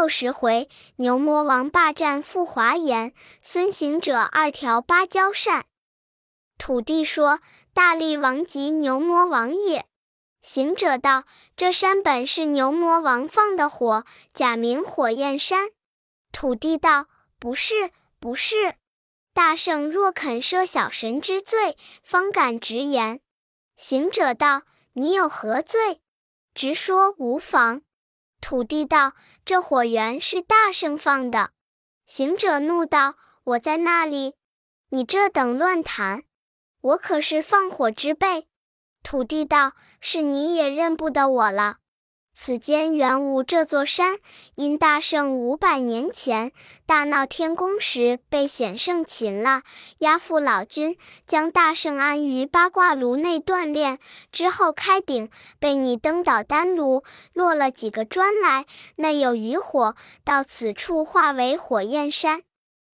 六十回，牛魔王霸占富华岩，孙行者二条芭蕉扇。土地说：“大力王即牛魔王也。”行者道：“这山本是牛魔王放的火，假名火焰山。”土地道：“不是，不是。大圣若肯赦小神之罪，方敢直言。”行者道：“你有何罪？直说无妨。”土地道：“这火源是大圣放的。”行者怒道：“我在那里？你这等乱谈！我可是放火之辈。”土地道：“是你也认不得我了。”此间原无这座山，因大圣五百年前大闹天宫时被显圣擒了，押赴老君，将大圣安于八卦炉内锻炼，之后开鼎，被你登倒丹炉，落了几个砖来，内有余火，到此处化为火焰山。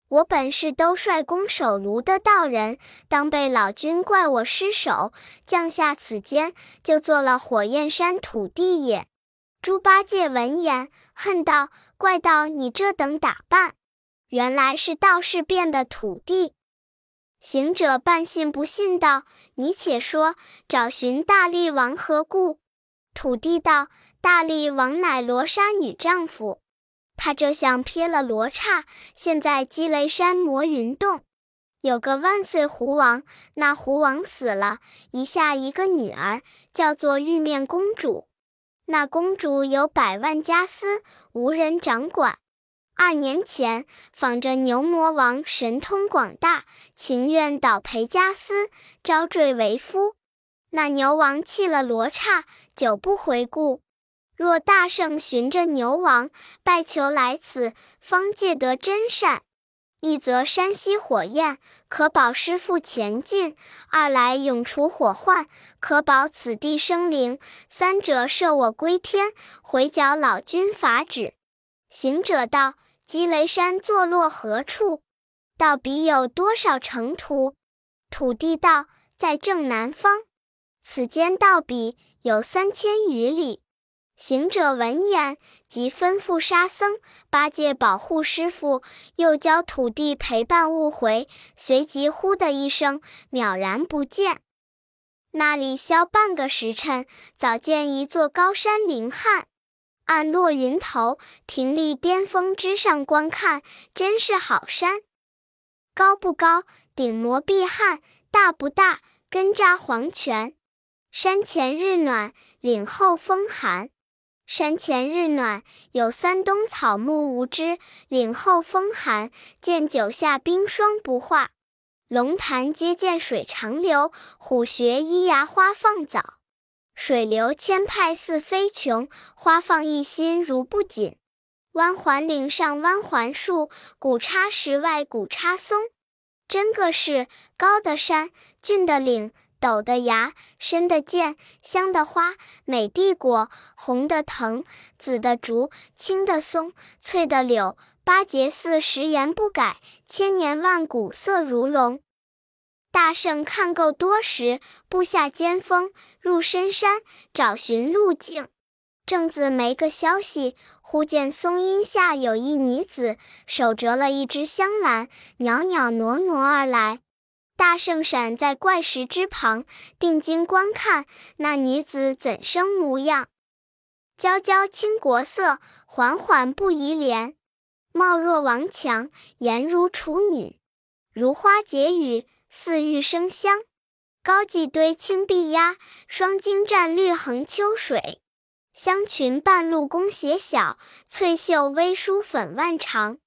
我本是兜率宫守炉的道人，当被老君怪我失手，降下此间，就做了火焰山土地也。猪八戒闻言，恨道：“怪道你这等打扮，原来是道士变的土地。”行者半信不信道：“你且说，找寻大力王何故？”土地道：“大力王乃罗刹女丈夫，他这像撇了罗刹，现在积雷山魔云洞，有个万岁狐王，那狐王死了，遗下一个女儿，叫做玉面公主。”那公主有百万家私，无人掌管。二年前，仿着牛魔王神通广大，情愿倒赔家私，招赘为夫。那牛王弃了罗刹，久不回顾。若大圣寻着牛王，拜求来此，方借得真善。一则山西火焰，可保师傅前进；二来永除火患，可保此地生灵；三者设我归天，回剿老君法旨。行者道：“积雷山坐落何处？道彼有多少城土？”土地道：“在正南方，此间到彼有三千余里。”行者闻言，即吩咐沙僧、八戒保护师傅，又教土地陪伴误回。随即呼的一声，渺然不见。那里消半个时辰，早见一座高山凌汉，暗落云头，停立巅峰之上观看，真是好山。高不高，顶摩碧汉；大不大，根扎黄泉。山前日暖，岭后风寒。山前日暖，有三冬草木无知；岭后风寒，见九下冰霜不化。龙潭接见水长流，虎穴依崖花放早。水流千派似飞琼，花放一心如不紧。弯环岭上弯环树，古刹石外古刹松。真个是高的山，峻的岭。陡的崖，深的涧，香的花，美的果，红的藤，紫的竹，青的松，翠的柳，八节寺十言不改，千年万古色如龙。大圣看够多时，布下尖峰，入深山，找寻路径。正自没个消息，忽见松荫下有一女子，手折了一只香兰，袅袅挪挪而来。大圣闪在怪石之旁，定睛观看，那女子怎生模样？娇娇倾国色，缓缓不移怜，貌若王强，颜如处女，如花解语，似玉生香。高髻堆青碧压，双金蘸绿横秋水。香裙半露弓斜小，翠袖微梳粉腕长。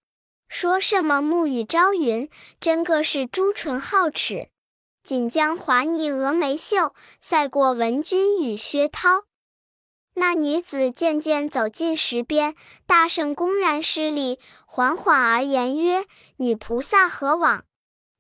说什么暮雨朝云，真个是朱唇皓齿；锦江华腻峨眉秀，赛过文君与薛涛。那女子渐渐走近石边，大圣公然施礼，缓缓而言曰：“女菩萨何往？”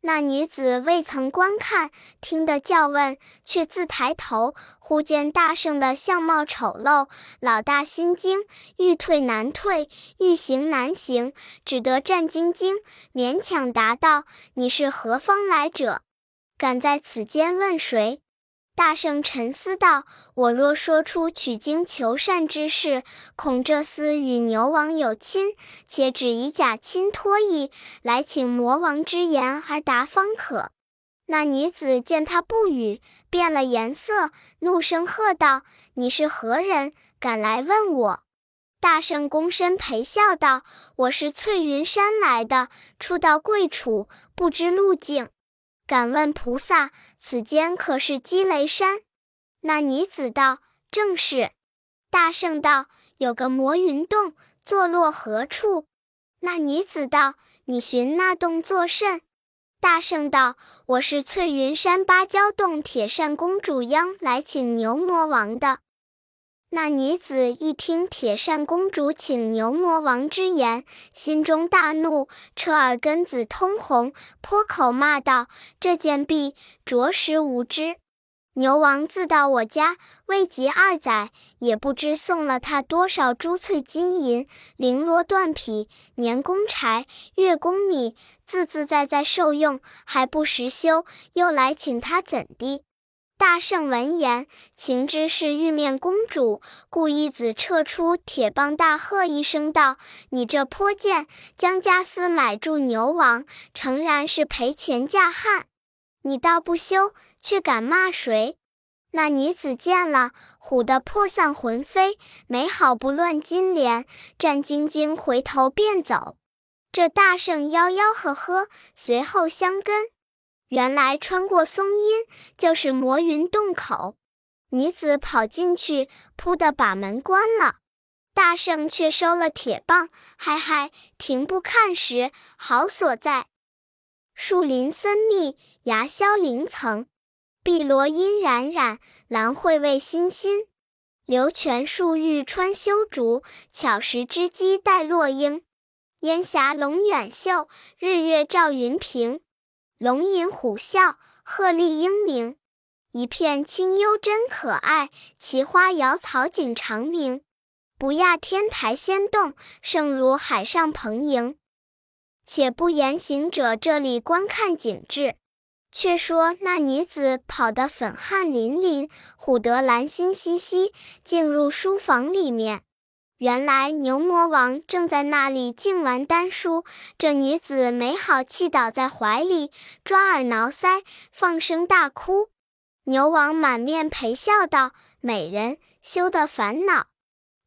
那女子未曾观看，听得叫问，却自抬头，忽见大圣的相貌丑陋，老大心惊，欲退难退，欲行难行，只得战兢兢，勉强答道：“你是何方来者？敢在此间问谁？”大圣沉思道：“我若说出取经求善之事，恐这厮与牛王有亲，且只以假亲托意来请魔王之言而答方可。”那女子见他不语，变了颜色，怒声喝道：“你是何人？敢来问我？”大圣躬身陪笑道：“我是翠云山来的，初到贵处，不知路径。”敢问菩萨，此间可是积雷山？那女子道：“正是。”大圣道：“有个魔云洞，坐落何处？”那女子道：“你寻那洞作甚？”大圣道：“我是翠云山芭蕉洞铁扇公主央来请牛魔王的。”那女子一听铁扇公主请牛魔王之言，心中大怒，彻耳根子通红，泼口骂道：“这贱婢，着实无知！牛王自到我家未及二载，也不知送了他多少珠翠金银、绫罗缎匹、年功柴、月功米，自自在在受用，还不时休，又来请他怎地？”大圣闻言，情知是玉面公主，故一子撤出铁棒，大喝一声道：“你这泼贱，将家私买住牛王，诚然是赔钱嫁汉！你倒不休，却敢骂谁？”那女子见了，唬得魄散魂飞，没好不乱金莲，战兢兢回头便走。这大圣吆吆喝喝，随后相跟。原来穿过松阴就是魔云洞口，女子跑进去，扑的把门关了。大圣却收了铁棒，嗨嗨，停步看时，好所在，树林森密，崖销林层，碧罗阴冉冉，兰蕙味欣欣。流泉漱玉穿修竹，巧石织机带落英。烟霞笼远秀，日月照云平。龙吟虎啸，鹤唳鹰鸣，一片清幽真可爱。奇花瑶草景长明，不亚天台仙洞，胜如海上蓬瀛。且不言行者这里观看景致，却说那女子跑得粉汗淋淋，唬得兰心兮兮，进入书房里面。原来牛魔王正在那里静玩丹书，这女子没好气倒在怀里，抓耳挠腮，放声大哭。牛王满面陪笑道：“美人，休得烦恼，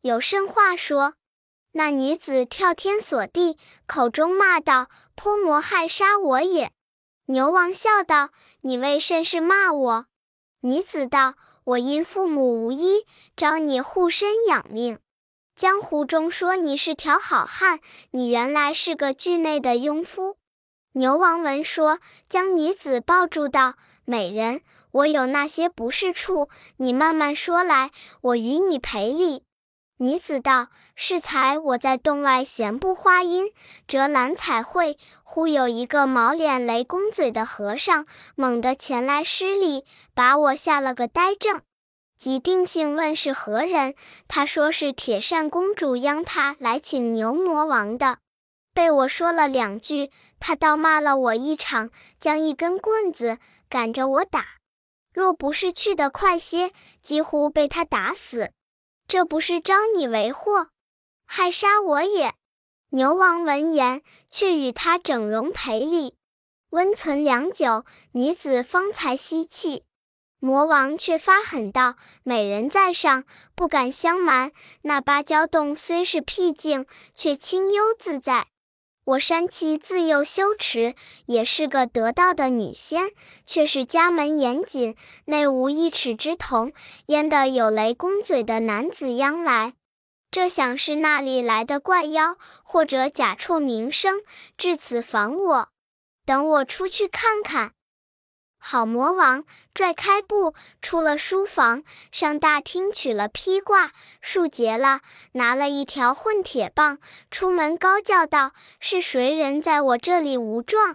有甚话说。”那女子跳天锁地，口中骂道：“泼魔害杀我也！”牛王笑道：“你为甚事骂我？”女子道：“我因父母无依，招你护身养命。”江湖中说你是条好汉，你原来是个惧内的庸夫。牛王闻说，将女子抱住道：“美人，我有那些不是处，你慢慢说来，我与你赔礼。”女子道：“适才我在洞外闲步花阴，折兰彩绘，忽有一个毛脸雷公嘴的和尚，猛地前来施礼，把我吓了个呆怔。”即定性问是何人，他说是铁扇公主央他来请牛魔王的，被我说了两句，他倒骂了我一场，将一根棍子赶着我打，若不是去得快些，几乎被他打死。这不是招你为祸，害杀我也。牛王闻言，却与他整容赔礼，温存良久，女子方才息气。魔王却发狠道：“美人在上，不敢相瞒。那芭蕉洞虽是僻静，却清幽自在。我山妻自幼修持，也是个得道的女仙，却是家门严谨，内无一尺之童。焉得有雷公嘴的男子央来？这想是那里来的怪妖，或者假错名声，至此防我。等我出去看看。”好魔王拽开布，出了书房，上大厅取了披挂，束结了，拿了一条混铁棒，出门高叫道：“是谁人在我这里无状？”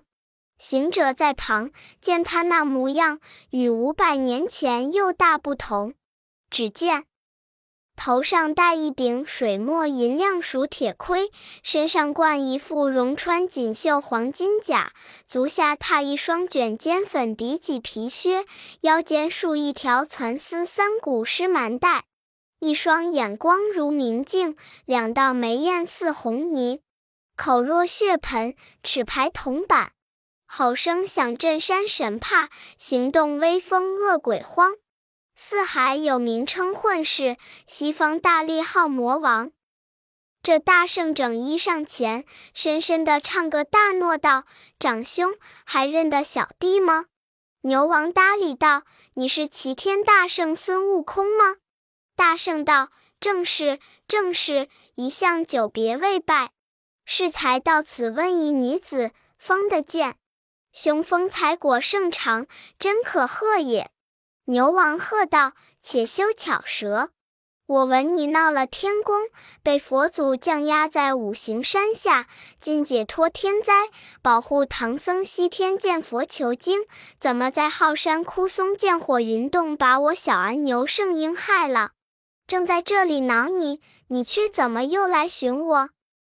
行者在旁见他那模样，与五百年前又大不同。只见头上戴一顶水墨银亮鼠铁盔，身上冠一副绒穿锦绣黄金甲，足下踏一双卷尖粉底麂皮靴，腰间束一条蚕丝三股湿蛮带。一双眼光如明镜，两道眉艳似红泥，口若血盆，齿排铜板，吼声响震山神怕，行动威风恶鬼慌。四海有名称混世，西方大力号魔王。这大圣整衣上前，深深的唱个大诺道：“长兄，还认得小弟吗？”牛王搭理道：“你是齐天大圣孙悟空吗？”大圣道：“正是，正是，一向久别未拜，适才到此问一女子，方得见。雄风采果甚长，真可贺也。”牛王喝道：“且休巧舌！我闻你闹了天宫，被佛祖降压在五行山下，今解脱天灾，保护唐僧西天见佛求经，怎么在浩山枯松见火云洞，把我小儿牛圣婴害了？正在这里恼你，你却怎么又来寻我？”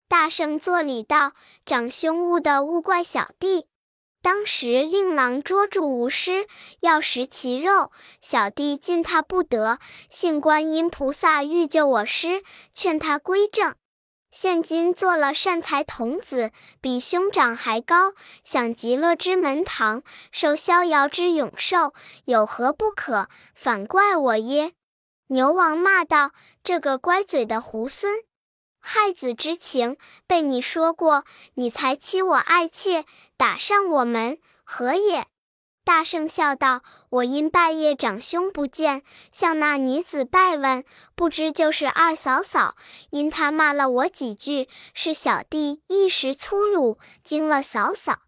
大圣作礼道：“长兄误的勿怪小弟。”当时令郎捉住吾师，要食其肉，小弟禁他不得。幸观音菩萨欲救我师，劝他归正。现今做了善财童子，比兄长还高，享极乐之门堂，受逍遥之永寿，有何不可？反怪我耶？牛王骂道：“这个乖嘴的猢狲！”害子之情被你说过，你才欺我爱妾，打上我门，何也？大圣笑道：“我因拜谒长兄不见，向那女子拜问，不知就是二嫂嫂。因她骂了我几句，是小弟一时粗鲁，惊了嫂嫂，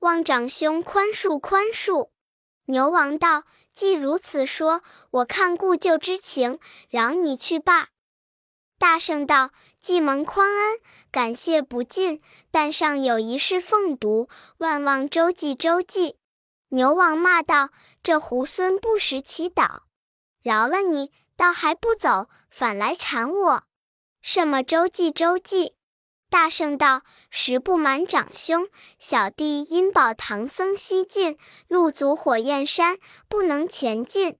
望长兄宽恕宽恕。”牛王道：“既如此说，我看故旧之情，饶你去罢。”大圣道。既蒙宽恩，感谢不尽。但尚有一事奉读，万望周济周济。牛王骂道：“这猢狲不识祈祷，饶了你，倒还不走，反来缠我。什么周济周济？”大圣道：“实不瞒长兄，小弟因保唐僧西进，路阻火焰山，不能前进。”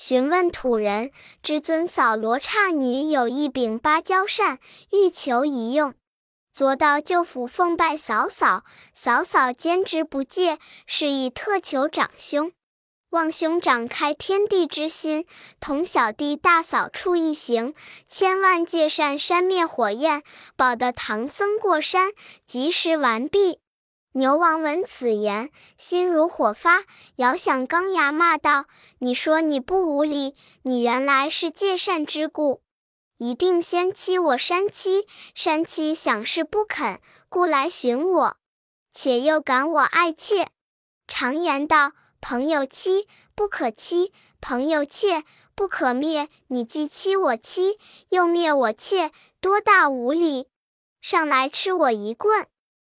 询问土人，至尊嫂罗刹女有一柄芭蕉扇，欲求一用。昨到舅府奉拜嫂嫂，嫂嫂坚持不借，是以特求长兄，望兄长开天地之心，同小弟大扫除一行，千万借扇扇灭火焰，保得唐僧过山及时完毕。牛王闻此言，心如火发，摇响钢牙，骂道：“你说你不无礼，你原来是借善之故，一定先欺我山妻。山妻想是不肯，故来寻我，且又赶我爱妾。常言道：朋友妻不可欺，朋友妾不可灭。你既欺我妻，又灭我妾，多大无礼！上来吃我一棍！”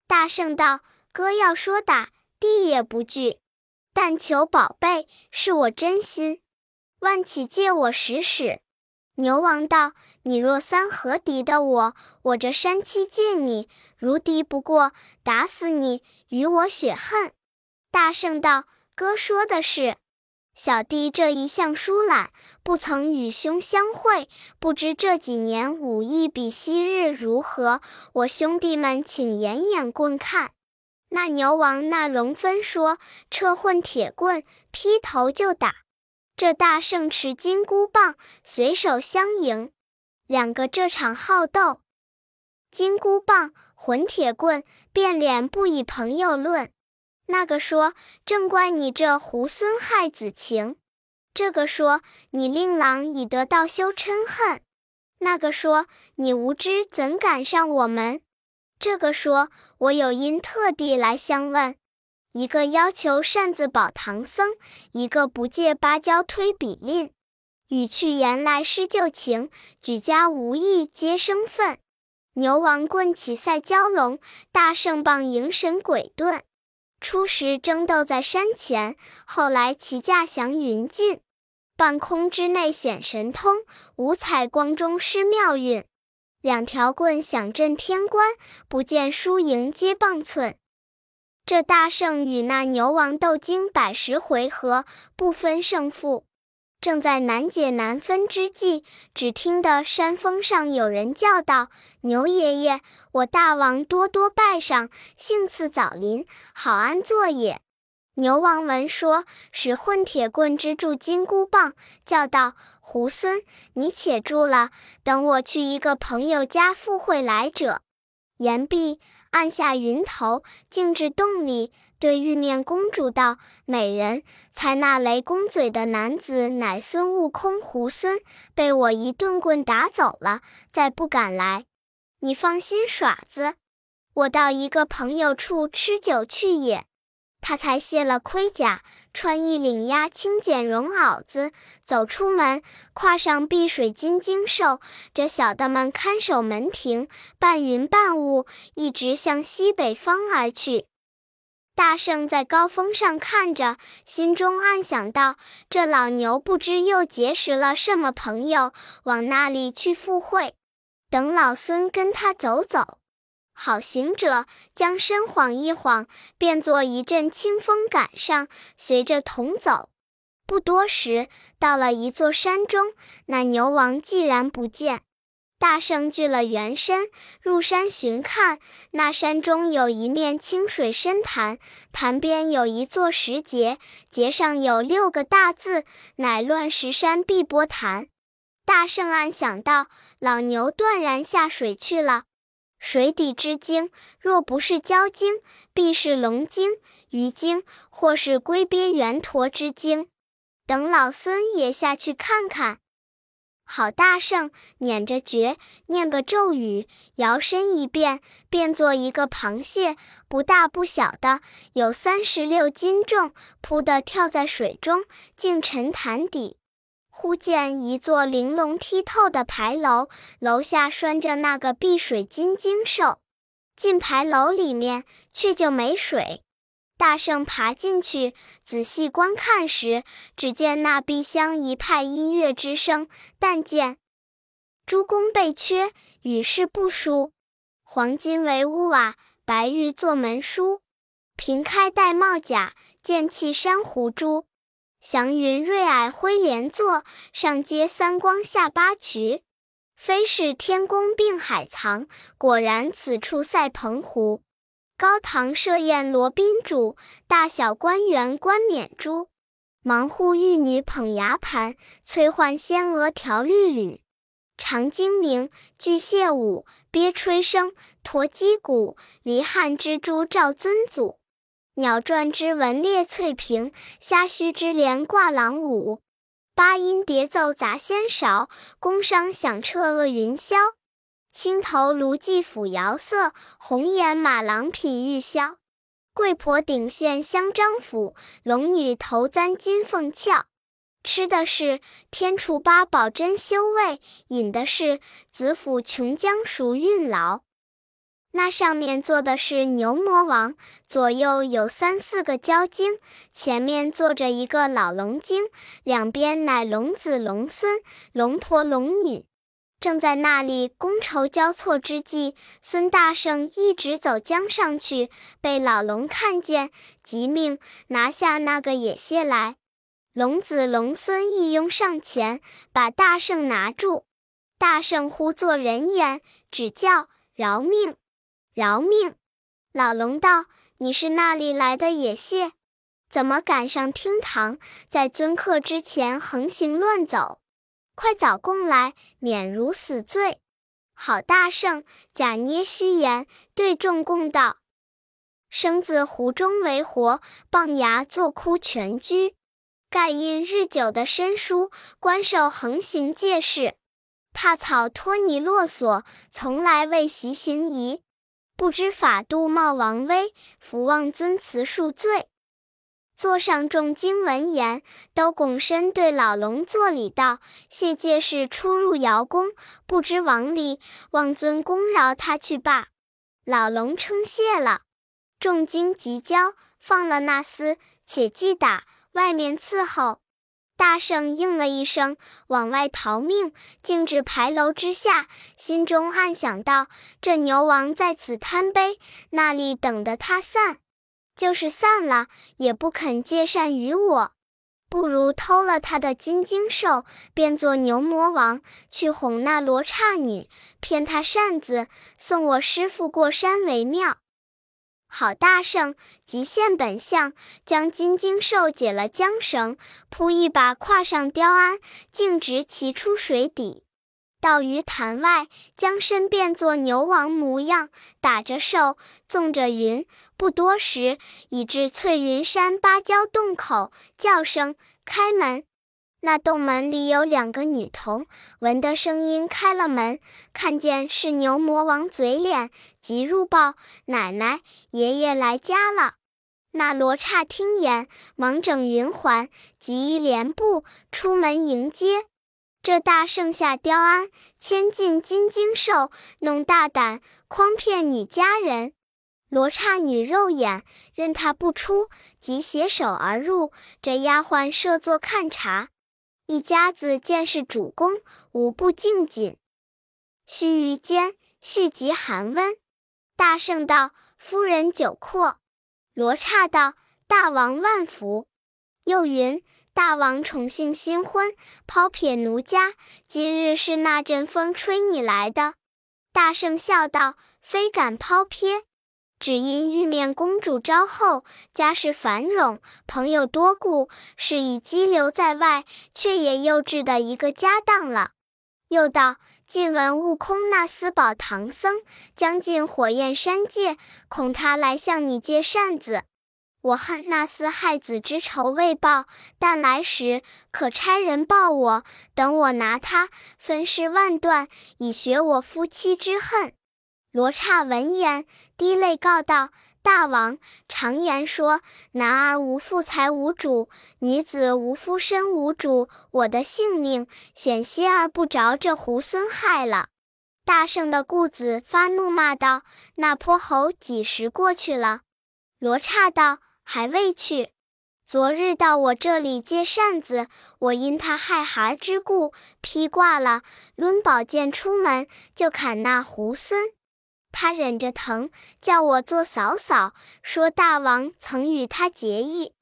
大圣道。哥要说打，弟也不惧，但求宝贝，是我真心，万岂借我使使？牛王道：“你若三合敌的我，我这山妻借你，如敌不过，打死你，与我血恨。”大圣道：“哥说的是，小弟这一向疏懒，不曾与兄相会，不知这几年武艺比昔日如何？我兄弟们请演演棍看。”那牛王那龙分说：“撤混铁棍，劈头就打。”这大圣持金箍棒，随手相迎。两个这场好斗，金箍棒、混铁棍，变脸不以朋友论。那个说：“正怪你这猢狲害子情。”这个说：“你令郎已得道休嗔恨。”那个说：“你无知怎敢上我门？”这个说：“我有因特地来相问，一个要求擅自保唐僧，一个不借芭蕉推比令，语去言来施旧情，举家无意皆生愤。牛王棍起赛蛟龙，大圣棒迎神鬼遁。初时争斗在山前，后来齐驾祥云尽。”半空之内显神通，五彩光中施妙运。两条棍响震天关，不见输赢皆棒寸。这大圣与那牛王斗经百十回合，不分胜负。正在难解难分之际，只听得山峰上有人叫道：“牛爷爷，我大王多多拜上，幸赐早临，好安坐也。”牛王闻说，使混铁棍支住金箍棒，叫道：“猢狲，你且住了，等我去一个朋友家赴会来者。”言毕，按下云头，径至洞里，对玉面公主道：“美人，才那雷公嘴的男子乃孙悟空，猢狲被我一顿棍打走了，再不敢来。你放心耍子，我到一个朋友处吃酒去也。”他才卸了盔甲，穿一领压青茧绒袄子，走出门，跨上碧水金睛兽，这小的们看守门庭，半云半雾，一直向西北方而去。大圣在高峰上看着，心中暗想道：这老牛不知又结识了什么朋友，往那里去赴会？等老孙跟他走走。好行者将身晃一晃，变作一阵清风赶上，随着同走。不多时，到了一座山中，那牛王既然不见，大圣聚了元身，入山寻看。那山中有一面清水深潭，潭边有一座石碣，碣上有六个大字，乃乱石山碧波潭。大圣暗想到：老牛断然下水去了。水底之精，若不是蛟精，必是龙精、鱼精，或是龟鳖圆驼之精。等老孙也下去看看。好大圣，捻着诀，念个咒语，摇身一变，变作一个螃蟹，不大不小的，有三十六斤重，扑的跳在水中，竟沉潭底。忽见一座玲珑剔透的牌楼，楼下拴着那个碧水金睛兽。进牌楼里面，却就没水。大圣爬进去，仔细观看时，只见那壁厢一派音乐之声，但见朱宫贝阙，与世不输；黄金为屋瓦，白玉作门书，平开戴帽甲，剑气珊瑚珠。祥云瑞霭辉连坐，上接三光下八衢。非是天宫并海藏，果然此处赛澎湖。高堂设宴罗宾主，大小官员冠冕珠。忙户玉女捧牙盘，催唤仙娥调绿缕。长精灵、巨蟹舞，鳖吹笙，驼击鼓，离汉蜘蛛照尊祖。鸟啭之文列翠屏，虾须之帘挂廊舞。八音叠奏杂仙韶，宫商响彻恶云霄。青头卢髻抚瑶色，红颜马郎品玉箫。贵婆顶线香樟府，龙女头簪金凤翘。吃的是天厨八宝珍馐味，饮的是紫府琼浆熟韵醪。那上面坐的是牛魔王，左右有三四个蛟精，前面坐着一个老龙精，两边乃龙子龙孙、龙婆龙女。正在那里觥筹交错之际，孙大圣一直走江上去，被老龙看见，急命拿下那个野蟹来。龙子龙孙一拥上前，把大圣拿住。大圣呼作人言，只叫饶命。饶命！老龙道：“你是那里来的野蟹？怎么赶上厅堂，在尊客之前横行乱走？快早供来，免如死罪！”好大圣假捏虚言，对众供道：“生自湖中为活，傍崖作窟全居。盖因日久的身疏，官受横行借事，踏草拖泥落索，从来未习行仪。”不知法度冒王威，福望尊慈恕罪。座上众经闻言，都拱身对老龙作礼道：“谢介是出入瑶宫，不知王礼，望尊公饶他去罢。”老龙称谢了。众精急交，放了那厮，且记打外面伺候。大圣应了一声，往外逃命，径至牌楼之下，心中暗想道：“这牛王在此贪杯，那里等得他散？就是散了，也不肯借扇于我。不如偷了他的金睛兽，变作牛魔王，去哄那罗刹女，骗他扇子，送我师傅过山为妙。”好大圣，即现本相，将金睛兽解了缰绳，扑一把跨上雕鞍，径直骑出水底，到鱼潭外，将身变作牛王模样，打着兽，纵着云，不多时，已至翠云山芭蕉洞口，叫声开门。那洞门里有两个女童，闻得声音开了门，看见是牛魔王嘴脸，即入报奶奶爷爷来家了。那罗刹听言，忙整云环，即衣连步出门迎接。这大圣下雕鞍，牵进金睛兽，弄大胆诓骗女家人。罗刹女肉眼认他不出，即携手而入。这丫鬟设座看茶。一家子见是主公，无不敬谨。须臾间，续及寒温。大圣道：“夫人久阔。”罗刹道：“大王万福。”又云：“大王宠幸新婚，抛撇奴家，今日是那阵风吹你来的？”大圣笑道：“非敢抛撇。”只因玉面公主昭后，家世繁荣，朋友多故，是已羁留在外，却也幼稚的一个家当了。又道：近闻悟空那司宝唐僧将进火焰山界，恐他来向你借扇子。我恨那厮害子之仇未报，但来时可差人报我，等我拿他分尸万段，以雪我夫妻之恨。罗刹闻言，滴泪告道：“大王，常言说，男儿无父财无主，女子无夫身无主。我的性命险些儿不着这猢狲害了。”大圣的故子发怒骂道：“那泼猴几时过去了？”罗刹道：“还未去。昨日到我这里借扇子，我因他害孩之故披挂了，抡宝剑出门就砍那猢狲。”他忍着疼，叫我做嫂嫂，说大王曾与他结义。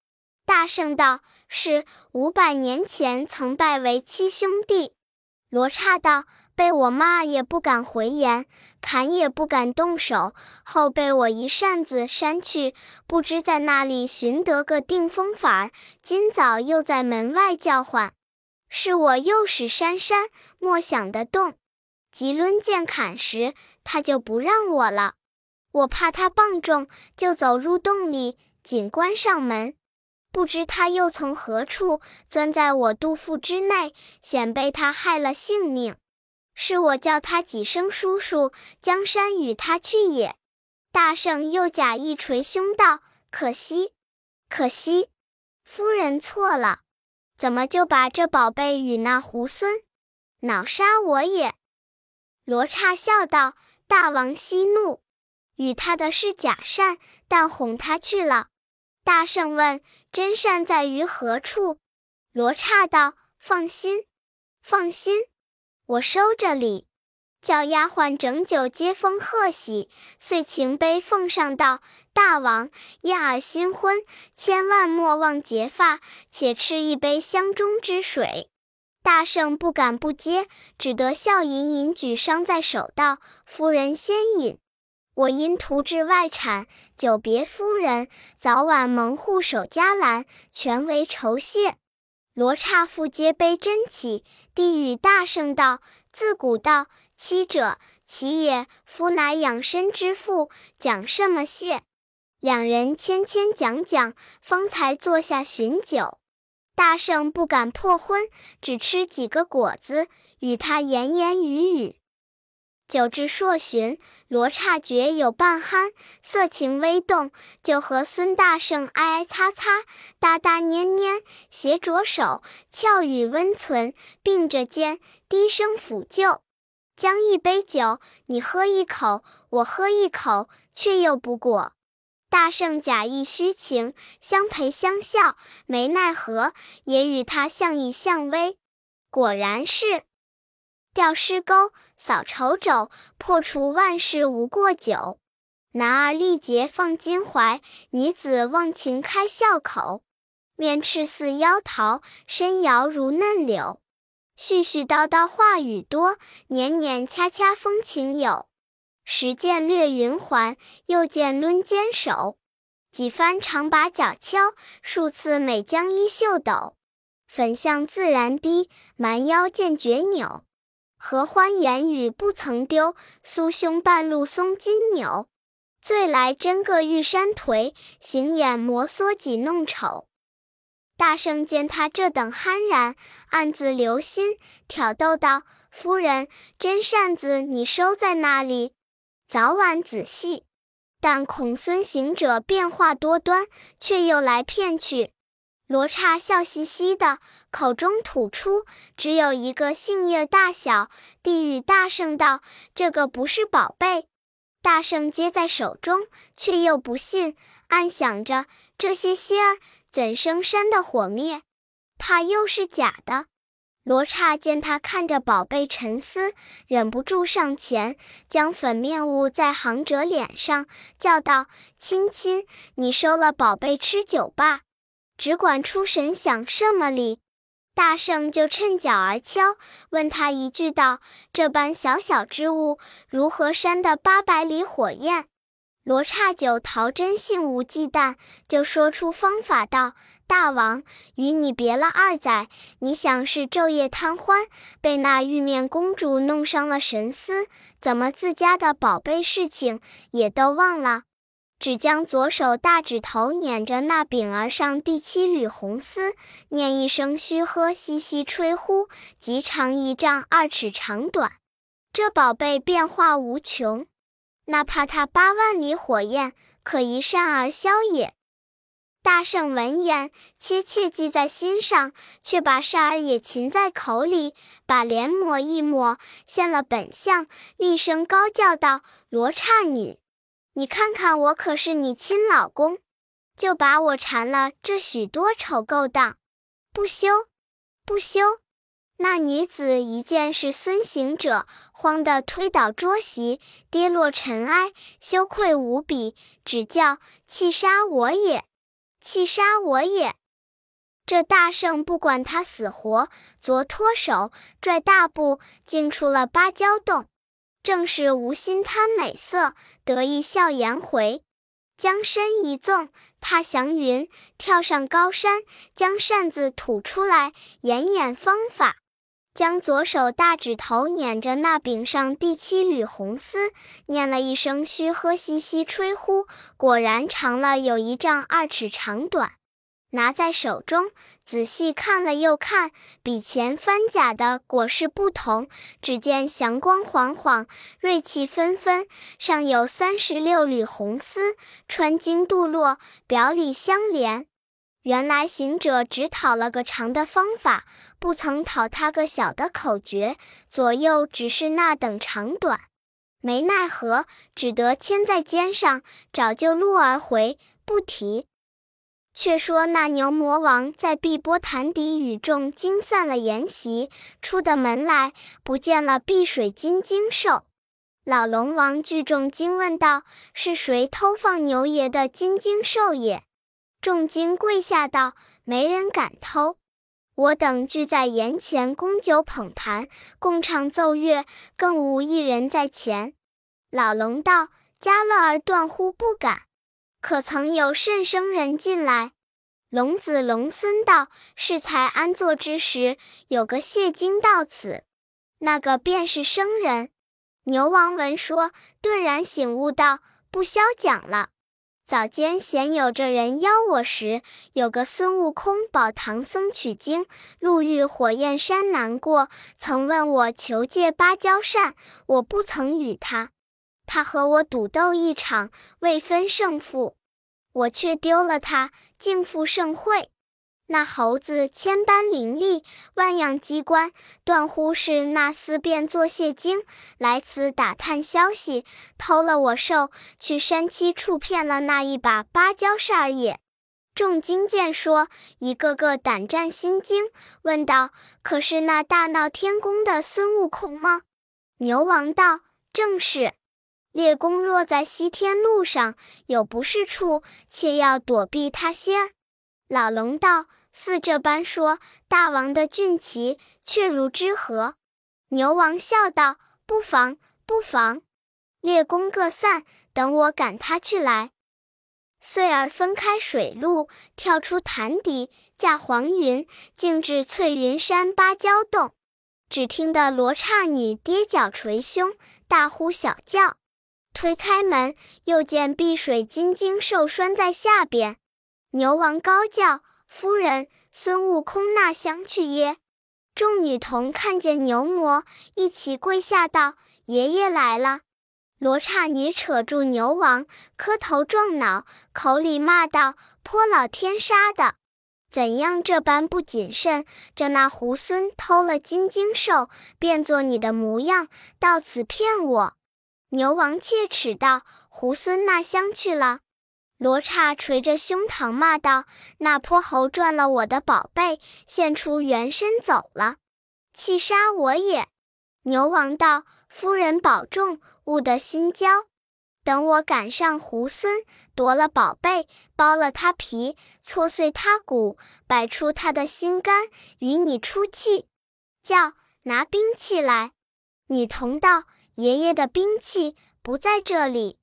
大圣道：“是五百年前曾拜为七兄弟。”罗刹道：“被我骂也不敢回言，砍也不敢动手。后被我一扇子扇去，不知在那里寻得个定风法儿。今早又在门外叫唤，是我诱使扇扇，莫想得动。”急抡剑砍时，他就不让我了。我怕他棒重，就走入洞里，紧关上门。不知他又从何处钻在我肚腹之内，险被他害了性命。是我叫他几声叔叔，江山与他去也。大圣又假意捶胸道：“可惜，可惜，夫人错了，怎么就把这宝贝与那猢狲，恼杀我也？”罗刹笑道：“大王息怒，与他的是假善，但哄他去了。”大圣问：“真善在于何处？”罗刹道：“放心，放心，我收着礼，叫丫鬟整酒接风贺喜，遂擎杯奉上道：‘大王燕儿新婚，千万莫忘结发，且吃一杯香中之水。’”大圣不敢不接，只得笑吟吟举觞在手，道：“夫人先饮，我因图治外产，久别夫人，早晚蒙护守家栏，全为酬谢。”罗刹复接杯斟起，递与大圣道：“自古道七者，其也。夫乃养生之父，讲什么谢？”两人谦谦讲讲，方才坐下寻酒。大圣不敢破荤，只吃几个果子，与他言言语语。酒至朔旬，罗刹觉有半酣，色情微动，就和孙大圣挨挨擦擦，搭搭捏捏，携着手，俏语温存，并着肩，低声抚就。将一杯酒，你喝一口，我喝一口，却又不果。大圣假意虚情，相陪相笑，没奈何，也与他相依相偎。果然是吊尸钩，扫愁肘，破除万事无过酒。男儿力竭放襟怀，女子忘情开笑口。面赤似妖桃，身摇如嫩柳。絮絮叨叨话语多，年年恰恰风情有。时见掠云环，又见抡坚手。几番常把脚敲，数次每将衣袖抖。粉相自然低，蛮腰见绝扭。合欢言语不曾丢，酥胸半露松筋扭。醉来真个玉山颓，醒眼摩挲几弄丑。大圣见他这等酣然，暗自留心，挑逗道：“夫人，真扇子你收在那里？早晚仔细。但孔孙行者变化多端，却又来骗去。”罗刹笑嘻嘻的，口中吐出只有一个杏叶大小，递与大圣道：“这个不是宝贝。”大圣接在手中，却又不信，暗想着这些仙儿。怎生山的火灭？怕又是假的。罗刹见他看着宝贝沉思，忍不住上前，将粉面捂在行者脸上，叫道：“亲亲，你收了宝贝吃酒吧，只管出神想什么哩？”大圣就趁脚而敲，问他一句道：“这般小小之物，如何扇得八百里火焰？”罗刹九桃真性无忌惮，就说出方法道：“大王，与你别了二载，你想是昼夜贪欢，被那玉面公主弄伤了神思，怎么自家的宝贝事情也都忘了？只将左手大指头捻着那柄儿上第七缕红丝，念一声虚呵，细细吹呼，极长一丈二尺长短，这宝贝变化无穷。”哪怕他八万里火焰，可一扇而消也。大圣闻言，切切记在心上，却把扇儿也噙在口里，把脸抹一抹，现了本相，厉声高叫道：“罗刹女，你看看我可是你亲老公，就把我缠了这许多丑勾当，不休，不休！”那女子一见是孙行者，慌得推倒桌席，跌落尘埃，羞愧无比，只叫气杀我也，气杀我也！这大圣不管他死活，左脱手，拽大步，进出了芭蕉洞。正是无心贪美色，得意笑颜回。将身一纵，踏祥云，跳上高山，将扇子吐出来，演演方法。将左手大指头捻着那柄上第七缕红丝，念了一声嘘呵，细细吹呼，果然长了有一丈二尺长短。拿在手中，仔细看了又看，比前翻甲的果是不同。只见祥光晃晃，锐气纷纷，上有三十六缕红丝，穿金镀络，表里相连。原来行者只讨了个长的方法，不曾讨他个小的口诀，左右只是那等长短，没奈何，只得牵在肩上，找就路而回，不提。却说那牛魔王在碧波潭底与众惊散了筵席，出的门来，不见了碧水金睛兽。老龙王聚众惊问道：“是谁偷放牛爷的金睛兽也？”众精跪下道：“没人敢偷，我等聚在筵前供酒捧坛，共唱奏乐，更无一人在前。”老龙道：“家乐儿断乎不敢，可曾有甚生人进来？”龙子龙孙道：“适才安坐之时，有个谢金到此，那个便是生人。”牛王闻说，顿然醒悟道：“不消讲了。”早间闲有这人邀我时，有个孙悟空保唐僧取经，路遇火焰山难过，曾问我求借芭蕉扇，我不曾与他。他和我赌斗一场，未分胜负，我却丢了他，竟负盛会。那猴子千般伶俐，万样机关，断乎是那厮变作谢精，来此打探消息，偷了我兽，去山七处骗了那一把芭蕉扇也。众精见说，一个个胆战心惊，问道：“可是那大闹天宫的孙悟空吗？”牛王道：“正是。列公若在西天路上有不是处，切要躲避他些儿。”老龙道。似这般说，大王的俊奇却如之何？牛王笑道：“不妨，不妨。列公各散，等我赶他去来。”遂儿分开水路，跳出潭底，驾黄云，径至翠云山芭蕉洞。只听得罗刹女跌脚捶胸，大呼小叫。推开门，又见碧水金睛兽拴在下边。牛王高叫。夫人，孙悟空那厢去耶？众女童看见牛魔，一起跪下道：“爷爷来了。”罗刹女扯住牛王，磕头撞脑，口里骂道：“泼老天杀的，怎样这般不谨慎？这那猢狲偷了金睛兽，变作你的模样，到此骗我！”牛王切齿道：“猢狲那厢去了？”罗刹捶着胸膛骂道：“那泼猴赚了我的宝贝，现出原身走了，气杀我也！”牛王道：“夫人保重，勿得心焦。等我赶上猢狲，夺了宝贝，剥了他皮，搓碎他骨，摆出他的心肝，与你出气。叫拿兵器来。”女童道：“爷爷的兵器不在这里。”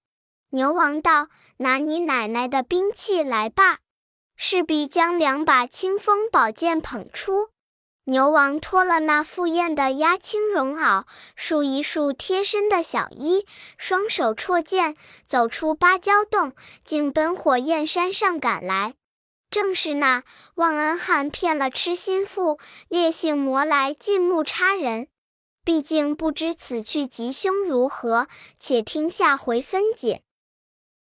牛王道：“拿你奶奶的兵器来吧！”势必将两把清风宝剑捧出。牛王脱了那赴宴的压青绒袄，束一束贴身的小衣，双手绰剑，走出芭蕉洞，竟奔火焰山上赶来。正是那忘恩汉骗了痴心妇，烈性魔来进木插人。毕竟不知此去吉凶如何，且听下回分解。